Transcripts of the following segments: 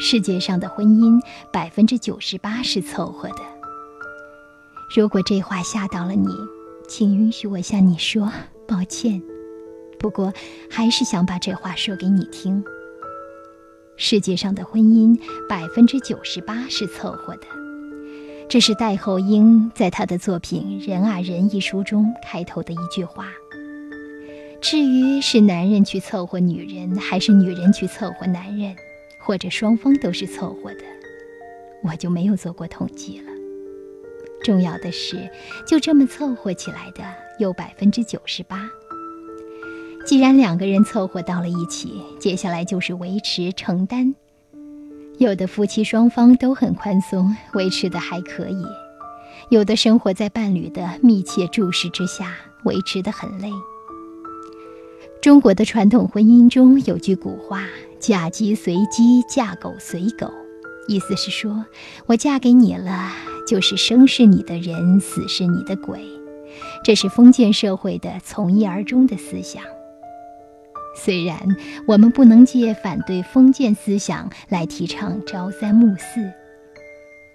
世界上的婚姻百分之九十八是凑合的。如果这话吓到了你，请允许我向你说抱歉。不过，还是想把这话说给你听。世界上的婚姻百分之九十八是凑合的，这是戴厚英在他的作品《人啊人》一书中开头的一句话。至于是男人去凑合女人，还是女人去凑合男人，或者双方都是凑合的，我就没有做过统计了。重要的是，就这么凑合起来的有百分之九十八。既然两个人凑合到了一起，接下来就是维持、承担。有的夫妻双方都很宽松，维持的还可以；有的生活在伴侣的密切注视之下，维持的很累。中国的传统婚姻中有句古话：“嫁鸡随鸡，嫁狗随狗。”意思是说，我嫁给你了，就是生是你的人，死是你的鬼。这是封建社会的从一而终的思想。虽然我们不能借反对封建思想来提倡朝三暮四，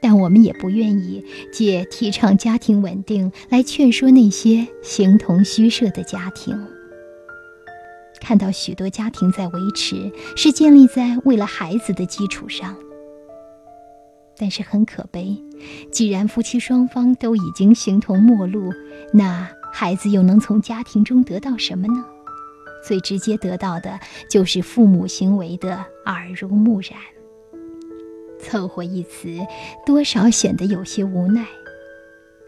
但我们也不愿意借提倡家庭稳定来劝说那些形同虚设的家庭。看到许多家庭在维持，是建立在为了孩子的基础上。但是很可悲，既然夫妻双方都已经形同陌路，那孩子又能从家庭中得到什么呢？最直接得到的就是父母行为的耳濡目染。凑合一词，多少显得有些无奈。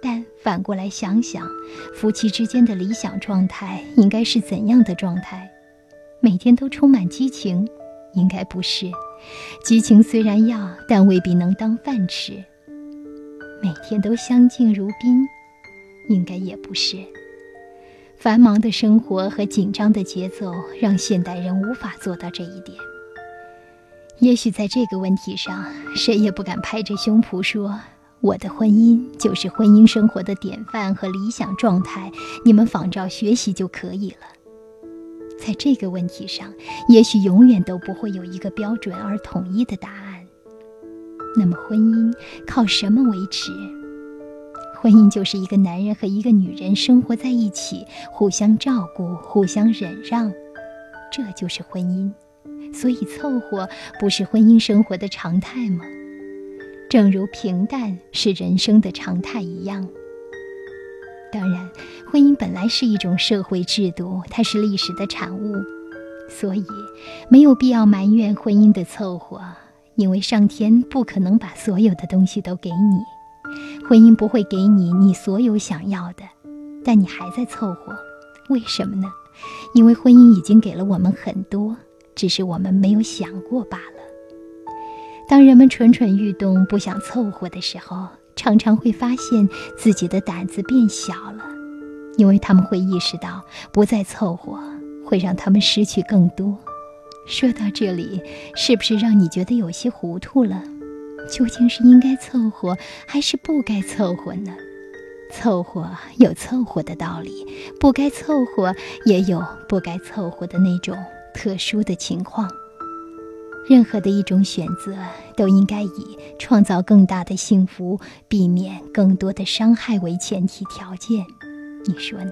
但反过来想想，夫妻之间的理想状态应该是怎样的状态？每天都充满激情，应该不是。激情虽然要，但未必能当饭吃。每天都相敬如宾，应该也不是。繁忙的生活和紧张的节奏，让现代人无法做到这一点。也许在这个问题上，谁也不敢拍着胸脯说：“我的婚姻就是婚姻生活的典范和理想状态，你们仿照学习就可以了。”在这个问题上，也许永远都不会有一个标准而统一的答案。那么，婚姻靠什么维持？婚姻就是一个男人和一个女人生活在一起，互相照顾，互相忍让，这就是婚姻。所以，凑合不是婚姻生活的常态吗？正如平淡是人生的常态一样。当然，婚姻本来是一种社会制度，它是历史的产物，所以没有必要埋怨婚姻的凑合，因为上天不可能把所有的东西都给你，婚姻不会给你你所有想要的，但你还在凑合，为什么呢？因为婚姻已经给了我们很多，只是我们没有想过罢了。当人们蠢蠢欲动，不想凑合的时候。常常会发现自己的胆子变小了，因为他们会意识到不再凑合会让他们失去更多。说到这里，是不是让你觉得有些糊涂了？究竟是应该凑合还是不该凑合呢？凑合有凑合的道理，不该凑合也有不该凑合的那种特殊的情况。任何的一种选择，都应该以创造更大的幸福、避免更多的伤害为前提条件，你说呢？